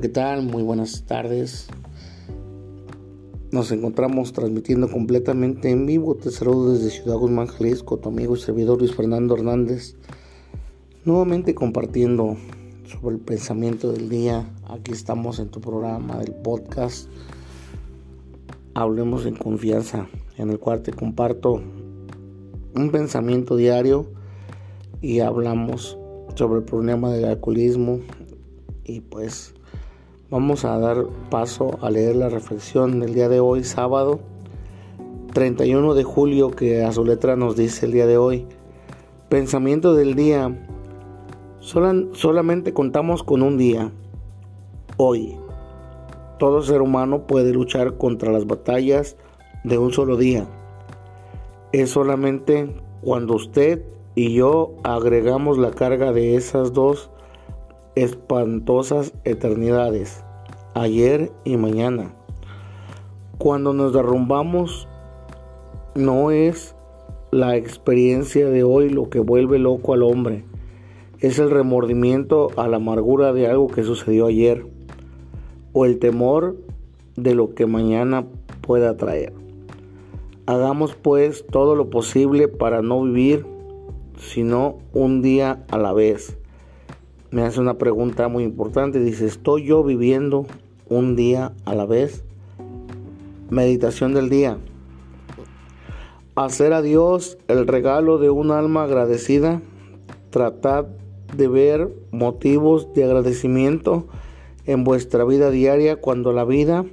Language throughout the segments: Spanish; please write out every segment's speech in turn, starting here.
¿qué tal? Muy buenas tardes. Nos encontramos transmitiendo completamente en vivo. Te saludo desde Ciudad Guzmán, Jalisco, tu amigo y servidor Luis Fernando Hernández. Nuevamente compartiendo sobre el pensamiento del día. Aquí estamos en tu programa del podcast. Hablemos en confianza, en el cual te comparto un pensamiento diario y hablamos sobre el problema del alcoholismo y pues Vamos a dar paso a leer la reflexión del día de hoy, sábado 31 de julio, que a su letra nos dice el día de hoy. Pensamiento del día. solamente contamos con un día. Hoy. Todo ser humano puede luchar contra las batallas de un solo día. Es solamente cuando usted y yo agregamos la carga de esas dos espantosas eternidades, ayer y mañana. Cuando nos derrumbamos, no es la experiencia de hoy lo que vuelve loco al hombre, es el remordimiento a la amargura de algo que sucedió ayer o el temor de lo que mañana pueda traer. Hagamos pues todo lo posible para no vivir sino un día a la vez me hace una pregunta muy importante. Dice, ¿estoy yo viviendo un día a la vez? Meditación del día. Hacer a Dios el regalo de un alma agradecida. Tratar de ver motivos de agradecimiento en vuestra vida diaria cuando la vida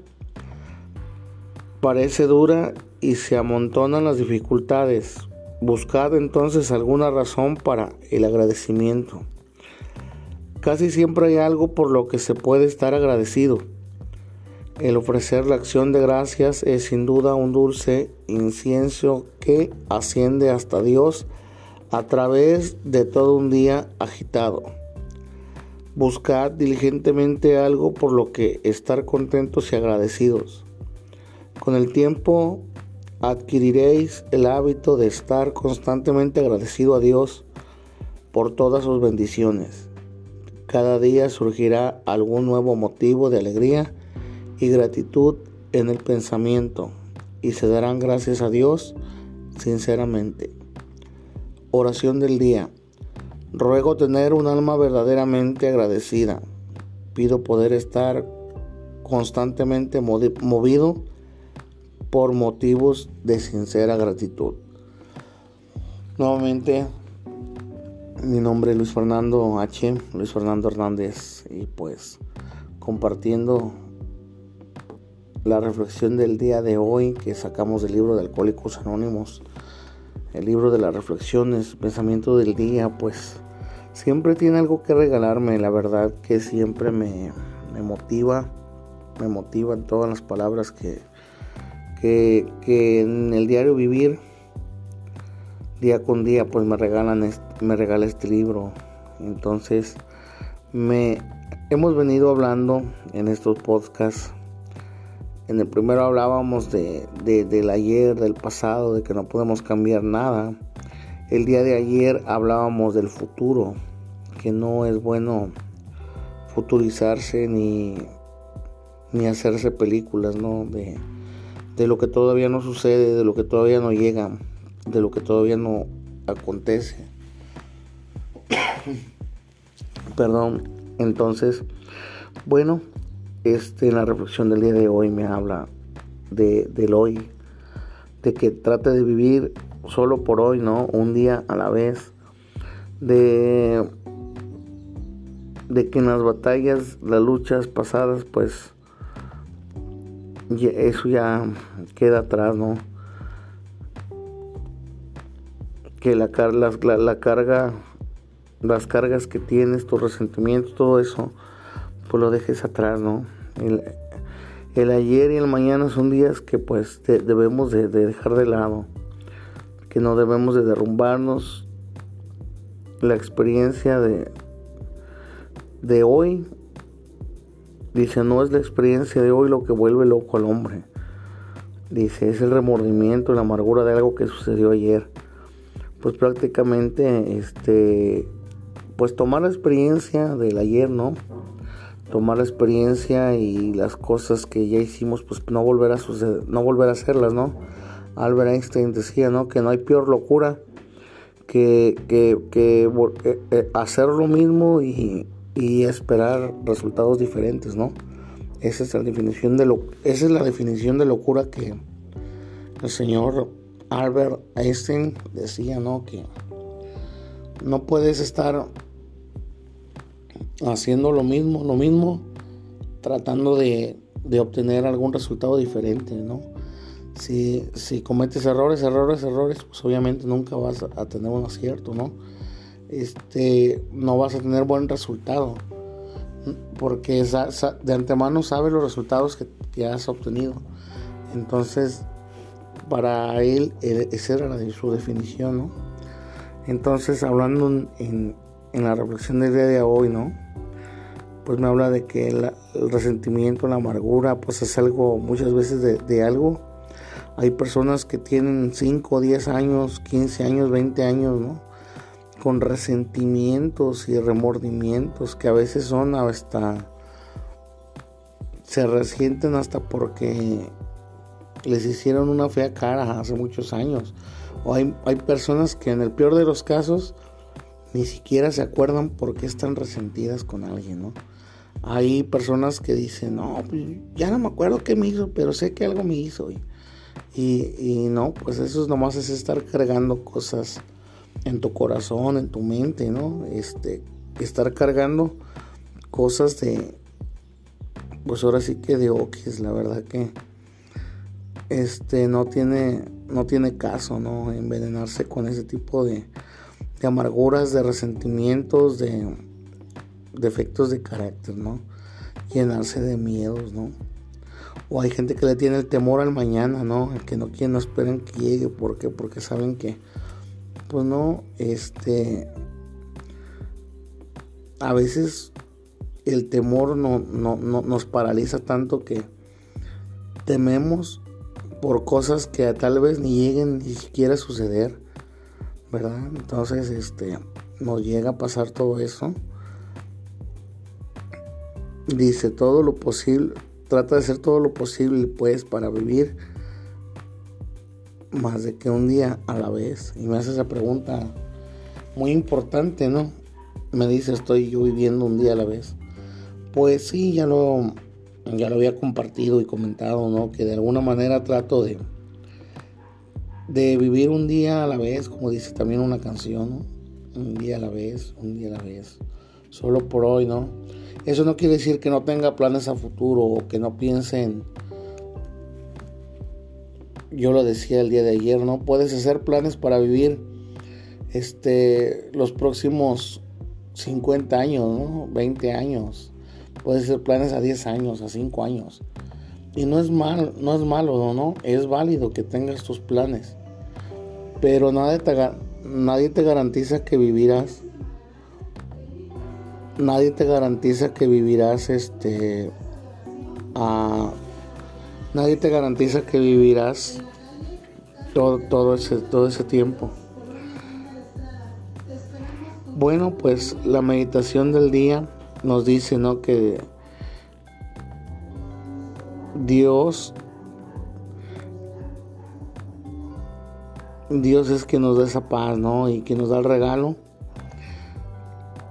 parece dura y se amontonan las dificultades. Buscad entonces alguna razón para el agradecimiento. Casi siempre hay algo por lo que se puede estar agradecido. El ofrecer la acción de gracias es sin duda un dulce incienso que asciende hasta Dios a través de todo un día agitado. Buscad diligentemente algo por lo que estar contentos y agradecidos. Con el tiempo adquiriréis el hábito de estar constantemente agradecido a Dios por todas sus bendiciones. Cada día surgirá algún nuevo motivo de alegría y gratitud en el pensamiento y se darán gracias a Dios sinceramente. Oración del día. Ruego tener un alma verdaderamente agradecida. Pido poder estar constantemente movido por motivos de sincera gratitud. Nuevamente mi nombre es Luis Fernando H. Luis Fernando Hernández y pues compartiendo la reflexión del día de hoy que sacamos del libro de Alcohólicos Anónimos, el libro de las reflexiones, pensamiento del día, pues siempre tiene algo que regalarme, la verdad que siempre me, me motiva, me motivan todas las palabras que, que, que en el diario vivir día con día pues me regalan me regala este libro. Entonces me hemos venido hablando en estos podcasts. En el primero hablábamos de, del ayer del pasado de que no podemos cambiar nada. El día de ayer hablábamos del futuro que no es bueno futurizarse ni ni hacerse películas no de, de lo que todavía no sucede de lo que todavía no llega de lo que todavía no acontece. Perdón, entonces, bueno, este, la reflexión del día de hoy me habla de, del hoy, de que trate de vivir solo por hoy, ¿no? Un día a la vez, de, de que en las batallas, las luchas pasadas, pues, eso ya queda atrás, ¿no? Que la, la, la, carga, las cargas que tienes, tus resentimientos, todo eso, pues lo dejes atrás, ¿no? El, ayer y el mañana son días que pues debemos de, dejar de lado, que no debemos de derrumbarnos. La experiencia de, de hoy, dice, no es la experiencia de hoy lo que vuelve loco al hombre. Dice, es el remordimiento, la amargura de algo que sucedió ayer pues prácticamente este pues tomar la experiencia del ayer, ¿no? tomar la experiencia y las cosas que ya hicimos, pues no volver a suceder, no volver a hacerlas, ¿no? Albert Einstein decía, ¿no? Que no hay peor locura que, que, eh, eh, hacer lo mismo y, y, esperar resultados diferentes, ¿no? Esa es la definición de lo, esa es la definición de locura que el señor Albert Einstein decía, ¿no? Que no puedes estar haciendo lo mismo, lo mismo, tratando de, de obtener algún resultado diferente, ¿no? Si, si, cometes errores, errores, errores, pues obviamente nunca vas a tener un acierto, ¿no? Este, no vas a tener buen resultado, porque de antemano sabes los resultados que, que has obtenido. Entonces, para él, esa era su definición, ¿no? Entonces, hablando en, en, la reflexión del día de hoy, ¿no? Pues me habla de que el resentimiento, la amargura, pues es algo, muchas veces de, de algo. Hay personas que tienen 5, 10 años, 15 años, 20 años, ¿no? Con resentimientos y remordimientos que a veces son hasta... Se resienten hasta porque les hicieron una fea cara hace muchos años. O hay, hay personas que en el peor de los casos ni siquiera se acuerdan por qué están resentidas con alguien, ¿no? Hay personas que dicen, no, pues, ya no me acuerdo qué me hizo, pero sé que algo me hizo. Y, y, no, pues eso nomás es estar cargando cosas en tu corazón, en tu mente, ¿no? Este, estar cargando cosas de, pues ahora sí que de oquis, la verdad que este no tiene no tiene caso no envenenarse con ese tipo de, amarguras de resentimientos de defectos de carácter no llenarse de miedos no o hay gente que le tiene el temor al mañana no que no quieren no esperen que llegue. Porque porque saben que pues no este a veces el temor no, no, no nos paraliza tanto que tememos por cosas que tal vez ni lleguen ni siquiera a suceder, ¿verdad? Entonces, este, nos llega a pasar todo eso. Dice todo lo posible, trata de hacer todo lo posible, pues, para vivir más de que un día a la vez. Y me hace esa pregunta muy importante, ¿no? Me dice, estoy yo viviendo un día a la vez. Pues sí, ya lo ya lo había compartido y comentado, ¿no? Que de alguna manera trato de, de vivir un día a la vez, como dice también una canción, ¿no? Un día a la vez, un día a la vez, solo por hoy, ¿no? Eso no quiere decir que no tenga planes a futuro o que no piense en... Yo lo decía el día de ayer, ¿no? Puedes hacer planes para vivir este, los próximos 50 años, ¿no? 20 años Puede ser planes a 10 años, a 5 años. Y no es mal, no es malo, ¿no? Es válido que tengas tus planes. Pero nadie te, nadie te garantiza que vivirás. Nadie te garantiza que vivirás este. nadie te garantiza que vivirás todo, todo, ese, todo ese tiempo. Bueno, pues la meditación del día nos dice, ¿no? Que Dios, Dios es que nos da esa paz, ¿no? Y que nos da el regalo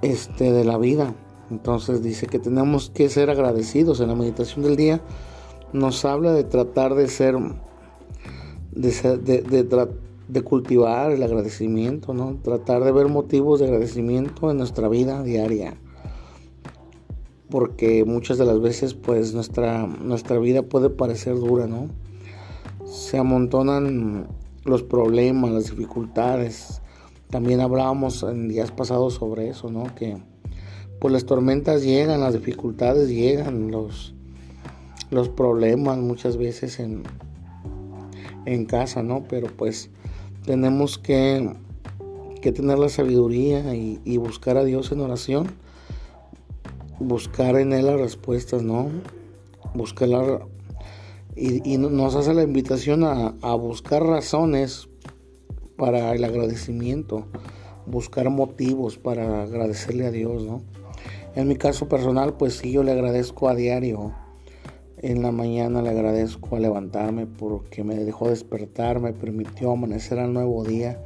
este, de la vida. Entonces dice que tenemos que ser agradecidos. En la meditación del día nos habla de tratar de ser, de, de, de cultivar el agradecimiento, ¿no? Tratar de ver motivos de agradecimiento en nuestra vida diaria porque muchas de las veces pues nuestra, nuestra vida puede parecer dura, ¿no? Se amontonan los problemas, las dificultades. También hablábamos en días pasados sobre eso, ¿no? Que pues las tormentas llegan, las dificultades llegan, los, los problemas muchas veces en, en casa, ¿no? Pero pues tenemos que, que tener la sabiduría y, y buscar a Dios en oración buscar en él las respuestas, ¿no? Buscar y, nos hace la invitación a, a, buscar razones para el agradecimiento, buscar motivos para agradecerle a Dios, ¿no? En mi caso personal, pues sí, yo le agradezco a diario. En la mañana le agradezco a levantarme porque me dejó despertar, me permitió amanecer al nuevo día.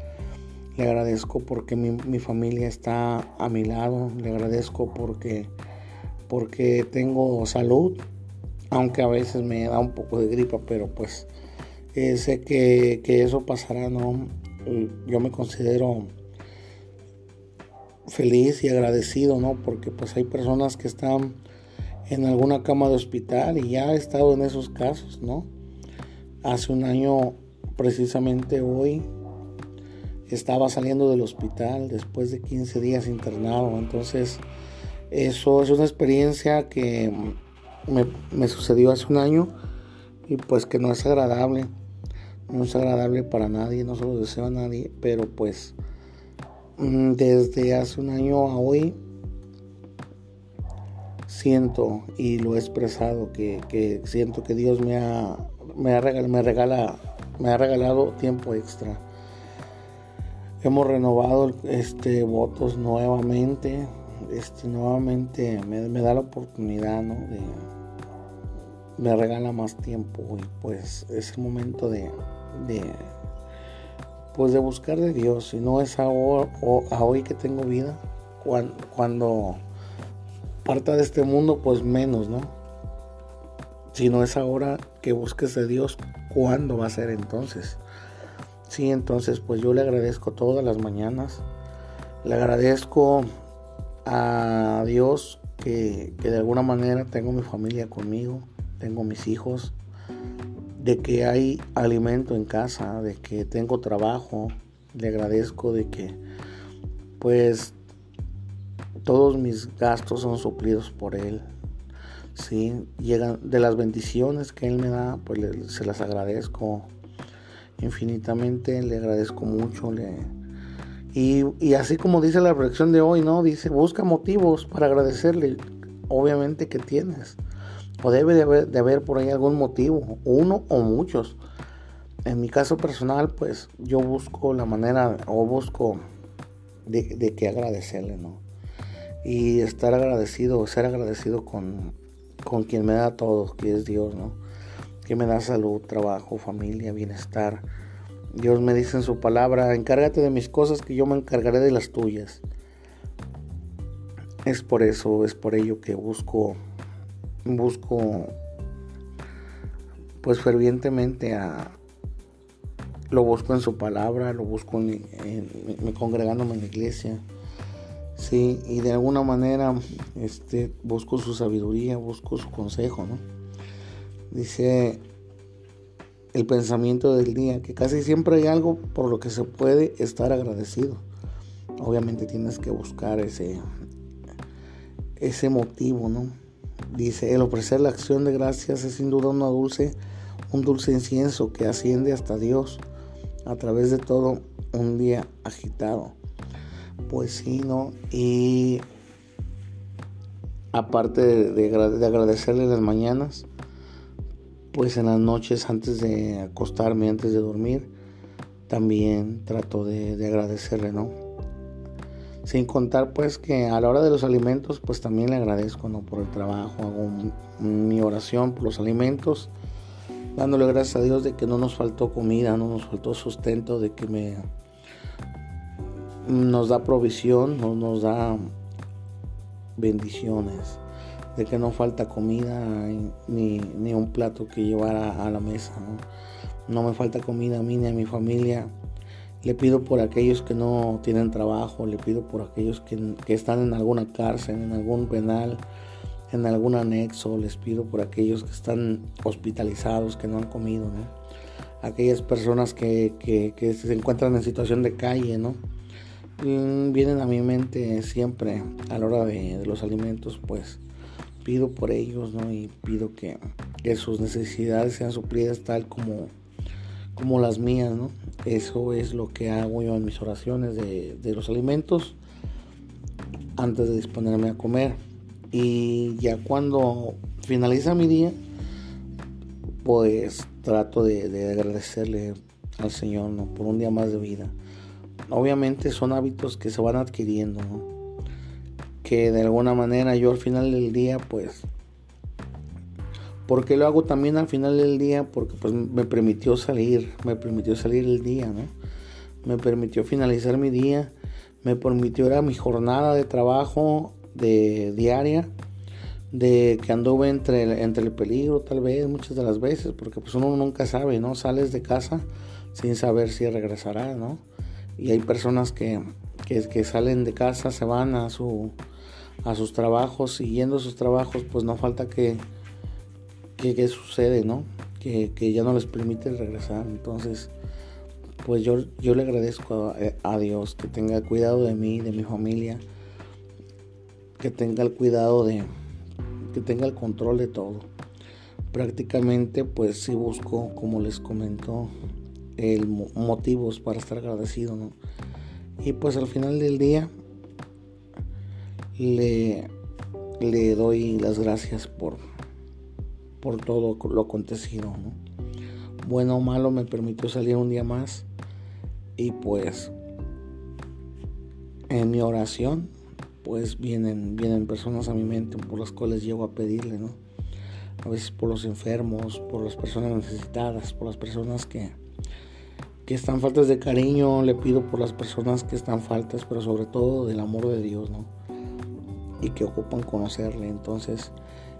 Le agradezco porque mi, mi familia está a mi lado. Le agradezco porque, porque tengo salud, aunque a veces me da un poco de gripa, pero pues eh, sé que, que, eso pasará, ¿no? Yo me considero feliz y agradecido, ¿no? Porque pues hay personas que están en alguna cama de hospital y ya he estado en esos casos, ¿no? Hace un año, precisamente hoy, estaba saliendo del hospital después de 15 días internado, entonces eso es una experiencia que me, sucedió hace un año y pues que no es agradable, no es agradable para nadie, no se lo deseo a nadie, pero pues Mm, desde hace un año a hoy siento y lo he expresado que, siento que Dios me ha, me, ha me, me ha regalado tiempo extra. Hemos renovado este, votos nuevamente. Este, nuevamente me, da la oportunidad, ¿no? De, me regala más tiempo y pues es el momento de pues de buscar de Dios, y no es a hoy, que tengo vida, cuando, cuando parta de este mundo, pues menos, ¿no? Si no es ahora que busques de Dios, ¿cuándo va a ser entonces? Sí, entonces pues yo le agradezco todas las mañanas, le agradezco a Dios que, que de alguna manera tengo mi familia conmigo, tengo mis hijos, de que hay alimento en casa, de que tengo trabajo, le agradezco de que pues todos mis gastos son suplidos por él. Sí, llegan de las bendiciones que él me da, pues se las agradezco infinitamente, le agradezco mucho, le y, y así como dice la reflexión de hoy, ¿no? Dice, busca motivos para agradecerle. Obviamente que tienes. O debe de haber, de haber por ahí algún motivo, uno o muchos. En mi caso personal, pues yo busco la manera o busco de, de que agradecerle, ¿no? Y estar agradecido, ser agradecido con, con quien me da todo, que es Dios, ¿no? Que me da salud, trabajo, familia, bienestar. Dios me dice en su palabra, encárgate de mis cosas que yo me encargaré de las tuyas. Es por eso, es por ello que busco busco pues fervientemente a lo busco en su palabra, lo busco en, congregándome en la iglesia. Sí, y de alguna manera este, busco su sabiduría, busco su consejo, ¿no? Dice el pensamiento del día, que casi siempre hay algo por lo que se puede estar agradecido. Obviamente tienes que buscar ese, ese motivo, ¿no? Dice, el ofrecer la acción de gracias es sin duda una dulce, un dulce incienso que asciende hasta Dios a través de todo un día agitado. Pues sí, ¿no? Y aparte de, agradecerle las mañanas, pues en las noches antes de acostarme, antes de dormir, también trato de, de agradecerle, ¿no? Sin contar pues que a la hora de los alimentos pues también le agradezco ¿no? por el trabajo, hago mi oración por los alimentos, dándole gracias a Dios de que no nos faltó comida, no nos faltó sustento, de que me nos da provisión, no nos da bendiciones, de que no falta comida ni, un plato que llevar a, la mesa. ¿no? no me falta comida a mí ni a mi familia le pido por aquellos que no tienen trabajo, le pido por aquellos que, están en alguna cárcel, en algún penal, en algún anexo, les pido por aquellos que están hospitalizados, que no han comido, ¿no? Aquellas personas que, se encuentran en situación de calle, ¿no? Vienen a mi mente siempre a la hora de, los alimentos, pues pido por ellos, ¿no? Y pido que, que sus necesidades sean suplidas tal como como las mías, ¿no? Eso es lo que hago yo en mis oraciones de, los alimentos antes de disponerme a comer. Y ya cuando finaliza mi día, pues trato de, agradecerle al Señor ¿no? por un día más de vida. Obviamente son hábitos que se van adquiriendo, ¿no? Que de alguna manera yo al final del día pues porque lo hago también al final del día porque pues me permitió salir me permitió salir el día no me permitió finalizar mi día me permitió era mi jornada de trabajo de diaria de que anduve entre el, entre el peligro tal vez muchas de las veces porque pues uno nunca sabe no sales de casa sin saber si regresará no y hay personas que, que, que salen de casa se van a su a sus trabajos y yendo a sus trabajos pues no falta que que, sucede no que, que, ya no les permite regresar entonces pues yo, yo le agradezco a, a Dios que tenga cuidado de mí de mi familia que tenga el cuidado de que tenga el control de todo. Prácticamente pues si busco, como les comento, el motivos para estar agradecido, ¿no? Y pues al final del día le, le doy las gracias por, por todo lo acontecido, ¿no? Bueno o malo me permitió salir un día más y pues en mi oración pues vienen, vienen personas a mi mente por las cuales llego a pedirle, ¿no? A veces por los enfermos, por las personas necesitadas, por las personas que, que están faltas de cariño, le pido por las personas que están faltas, pero sobre todo del amor de Dios, ¿no? Y que ocupan conocerle. Entonces,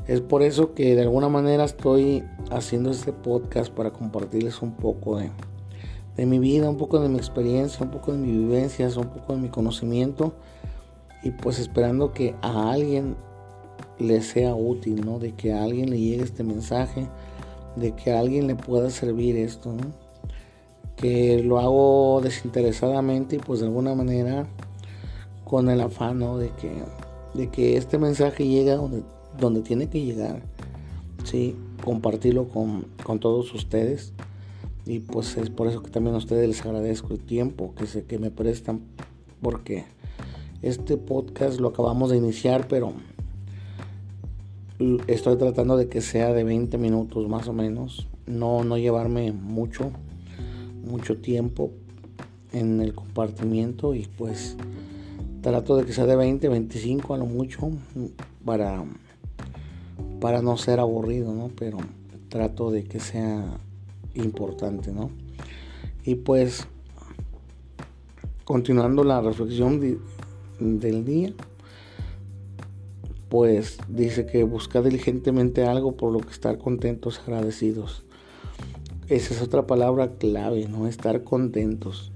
es por eso que de alguna manera estoy haciendo este podcast para compartirles un poco de, de mi vida, un poco de mi experiencia, un poco de mi vivencias, un poco de mi conocimiento y pues esperando que a alguien le sea útil, ¿no? De que a alguien le llegue este mensaje, de que a alguien le pueda servir esto, ¿no? Que lo hago desinteresadamente y pues de alguna manera con el afán, ¿no? De que, de que este mensaje llegue donde, donde tiene que llegar, ¿sí? Compartirlo con, con todos ustedes. Y pues es por eso que también a ustedes les agradezco el tiempo que, se, que me prestan, porque este podcast lo acabamos de iniciar, pero estoy tratando de que sea de 20 minutos más o menos. No, no llevarme mucho, mucho tiempo en el compartimiento y pues trato de que sea de 20, 25 a lo mucho para, para no ser aburrido, ¿no? Pero trato de que sea importante, ¿no? Y pues continuando la reflexión del día, pues dice que busca diligentemente algo por lo que estar contentos, agradecidos. Esa es otra palabra clave, ¿no? Estar contentos.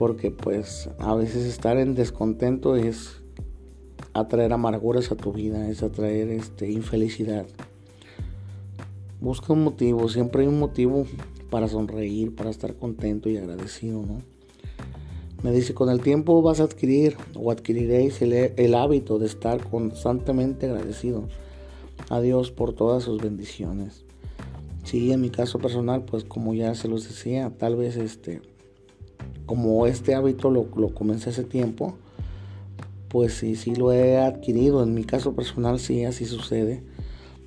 Porque pues a veces estar en descontento es atraer amarguras a tu vida, es atraer este, infelicidad. Busca un motivo, siempre hay un motivo para sonreír, para estar contento y agradecido, ¿no? Me dice, con el tiempo vas a adquirir o adquiriréis el, hábito de estar constantemente agradecido a Dios por todas sus bendiciones. Sí, en mi caso personal, pues como ya se los decía, tal vez este, como este hábito lo, comencé hace tiempo, pues sí, sí lo he adquirido. En mi caso personal sí, así sucede.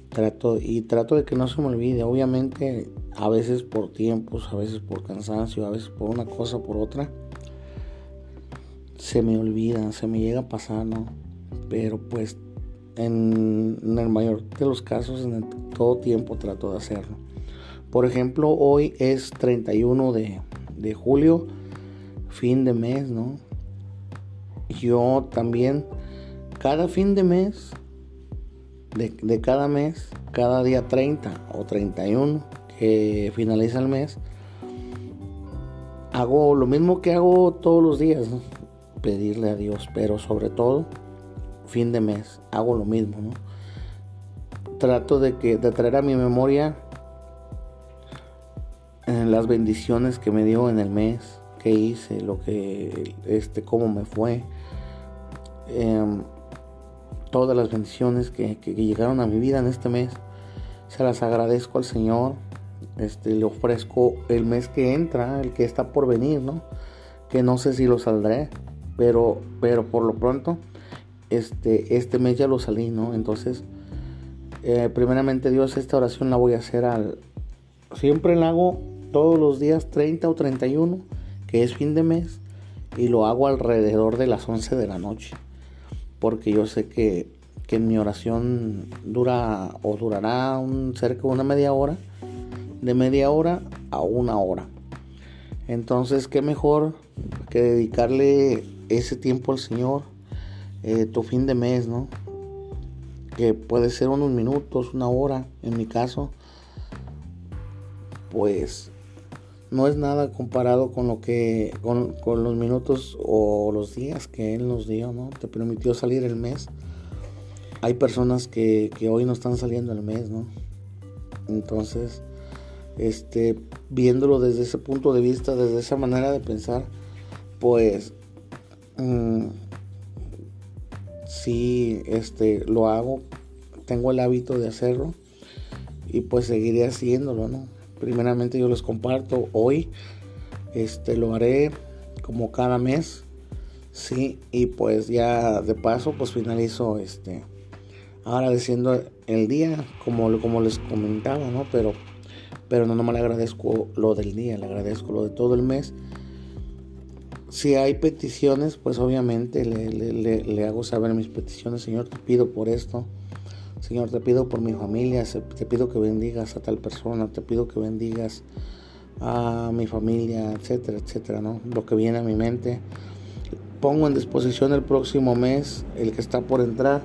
Trato, y trato de que no se me olvide. Obviamente, a veces por tiempos, a veces por cansancio, a veces por una cosa por otra se me olvida, se me llega a pasar, ¿no? Pero pues en, el mayor de los casos, en todo tiempo trato de hacerlo. Por ejemplo, hoy es 31 de, de julio, fin de mes, ¿no? Yo también, cada fin de mes, de, cada mes, cada día 30 o 31 que finaliza el mes, hago lo mismo que hago todos los días, ¿no? pedirle a Dios, pero sobre todo, fin de mes, hago lo mismo, ¿no? Trato de, que, de traer a mi memoria eh, las bendiciones que me dio en el mes, que hice, lo que, este, cómo me fue, em, todas las bendiciones que, que, llegaron a mi vida en este mes, se las agradezco al Señor, este, le ofrezco el mes que entra, el que está por venir, ¿no? Que no sé si lo saldré, pero, pero por lo pronto, este, este mes ya lo salí, ¿no? Entonces, eh, primeramente Dios, esta oración la voy a hacer al... Siempre la hago todos los días 30 o 31, es fin de mes, y lo hago alrededor de las 11 de la noche. porque yo sé que, que mi oración dura o durará un, cerca de una media hora, de media hora a una hora. Entonces, qué mejor que dedicarle ese tiempo al Señor, eh, tu fin de mes, ¿no? Que puede ser unos minutos, una hora, en mi caso, pues no es nada comparado con lo que, con, los minutos o los días que Él nos dio, ¿no? Te permitió salir el mes. Hay personas que, que hoy no están saliendo el mes, ¿no? Entonces, este, viéndolo desde ese punto de vista, desde esa manera de pensar, pues mm, sí, este, lo hago, tengo el hábito de hacerlo y pues seguiré haciéndolo, ¿no? Primeramente yo les comparto hoy, este, lo haré como cada mes, sí, y pues ya de paso pues finalizo, este, agradeciendo el día, como, como les comentaba, ¿no? Pero, pero no, no me le agradezco lo del día, le agradezco lo de todo el mes si hay peticiones, pues obviamente le, hago saber mis peticiones. Señor, te pido por esto. Señor, te pido por mi familia. Te pido que bendigas a tal persona. Te pido que bendigas a mi familia, etcétera, etcétera, ¿no? Lo que viene a mi mente. Pongo en disposición el próximo mes, el que está por entrar,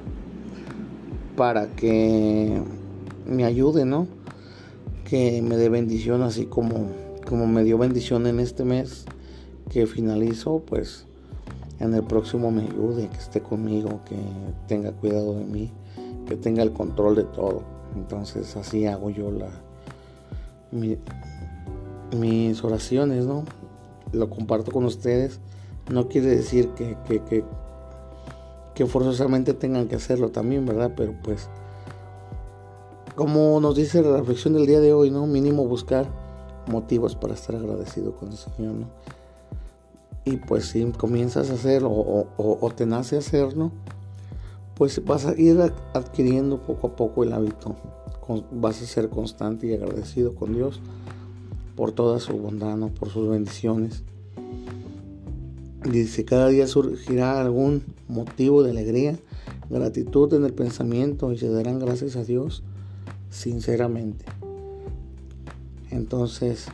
para que me ayude, ¿no? Que me dé bendición así como, como me dio bendición en este mes que finalizo, pues en el próximo me ayude, que esté conmigo, que tenga cuidado de mí, que tenga el control de todo. Entonces así hago yo la mis oraciones, ¿no? Lo comparto con ustedes. No quiere decir que, que, que, que forzosamente tengan que hacerlo también, ¿verdad? Pero pues, como nos dice la reflexión del día de hoy, ¿no? Mínimo buscar motivos para estar agradecido con el Señor, ¿no? y pues si comienzas a hacer o, te nace hacerlo, pues vas a ir adquiriendo poco a poco el hábito. Vas a ser constante y agradecido con Dios por toda su bondad, por sus bendiciones. Dice, cada día surgirá algún motivo de alegría, gratitud en el pensamiento y se darán gracias a Dios sinceramente. Entonces,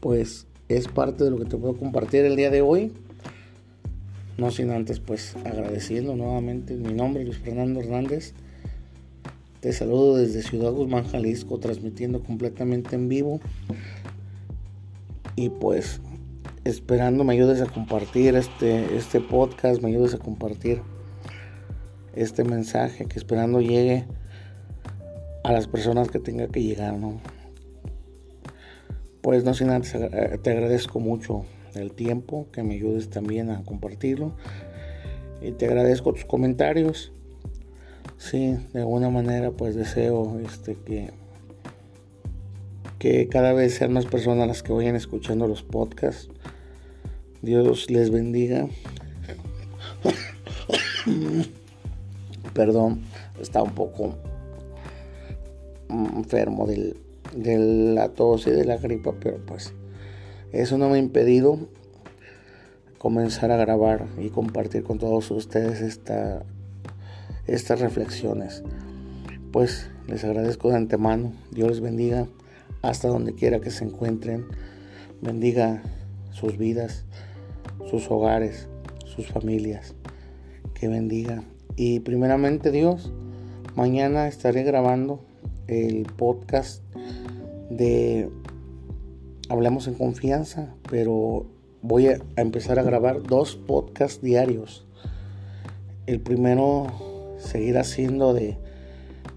pues es parte de lo que te puedo compartir el día de hoy. No sin antes pues agradeciendo nuevamente mi nombre Luis Fernando Hernández. Te saludo desde Ciudad Guzmán, Jalisco, transmitiendo completamente en vivo. Y pues esperando me ayudes a compartir este, este podcast, me ayudes a compartir este mensaje que esperando llegue a las personas que tenga que llegar, ¿no? Pues no sin antes eh, te agradezco mucho el tiempo, que me ayudes también a compartirlo. Y te agradezco tus comentarios. Sí, de alguna manera pues deseo este que que cada vez sean más personas las que vayan escuchando los podcasts. Dios les bendiga. Perdón, está un poco enfermo del de la tos y de la gripa, pero pues eso no me ha impedido comenzar a grabar y compartir con todos ustedes esta, estas reflexiones. Pues les agradezco de antemano. Dios les bendiga hasta donde quiera que se encuentren. Bendiga sus vidas, sus hogares, sus familias. Que bendiga. Y primeramente Dios, mañana estaré grabando el podcast de Hablamos en confianza, pero voy a, empezar a grabar dos podcasts diarios. El primero seguir haciendo de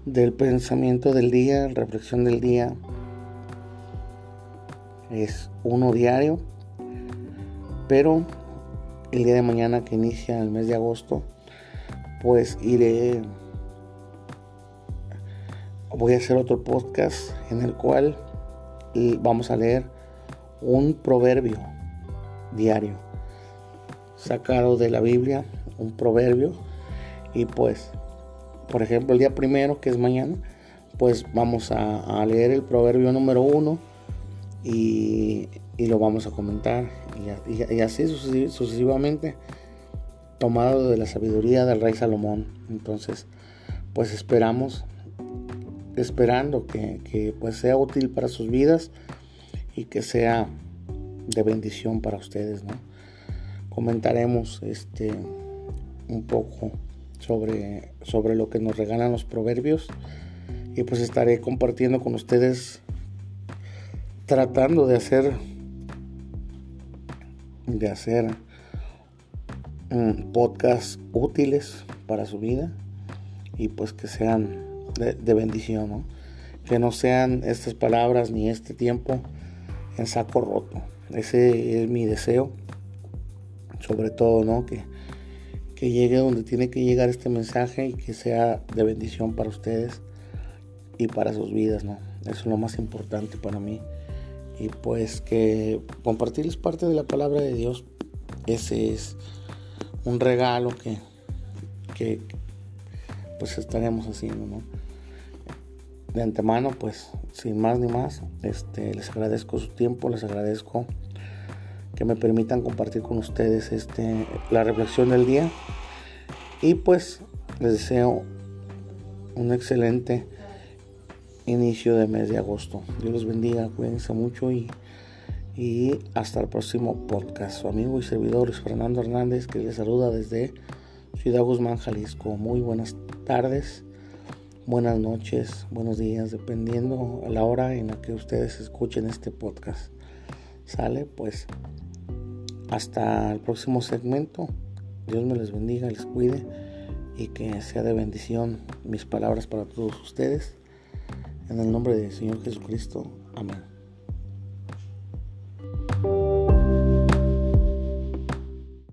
del pensamiento del día, reflexión del día. Es uno diario, pero el día de mañana que inicia el mes de agosto, pues iré voy a hacer otro podcast en el cual vamos a leer un proverbio diario. Sacado de la Biblia, un proverbio. Y pues por ejemplo el día primero que es mañana pues vamos a, leer el proverbio número uno y, lo vamos a comentar. Y, y así sucesivamente tomado de la sabiduría del rey Salomón. Entonces, pues esperamos, esperando que, pues sea útil para sus vidas y que sea de bendición para ustedes, ¿no? Comentaremos este un poco sobre, sobre lo que nos regalan los proverbios y pues estaré compartiendo con ustedes tratando de hacer de hacer podcasts útiles para su vida y pues que sean de, bendición, que no sean estas palabras ni este tiempo en saco roto. Ese es mi deseo, sobre todo, ¿no? Que, que llegue donde tiene que llegar este mensaje y que sea de bendición para ustedes y para sus vidas, ¿no? Eso es lo más importante para mí. Y pues que compartirles parte de la palabra de Dios, ese es un regalo que, que pues estaremos haciendo, ¿no? De antemano, pues sin más ni más, este, les agradezco su tiempo, les agradezco que me permitan compartir con ustedes este, la reflexión del día y pues les deseo un excelente inicio de mes de agosto. Dios los bendiga, cuídense mucho y y hasta el próximo podcast. Su amigo y servidor Luis Fernando Hernández que les saluda desde Ciudad Guzmán, Jalisco. Muy buenas tardes, buenas noches, buenos días, dependiendo a la hora en la que ustedes escuchen este podcast. Sale pues hasta el próximo segmento. Dios me les bendiga, les cuide y que sea de bendición mis palabras para todos ustedes. En el nombre del Señor Jesucristo. Amén.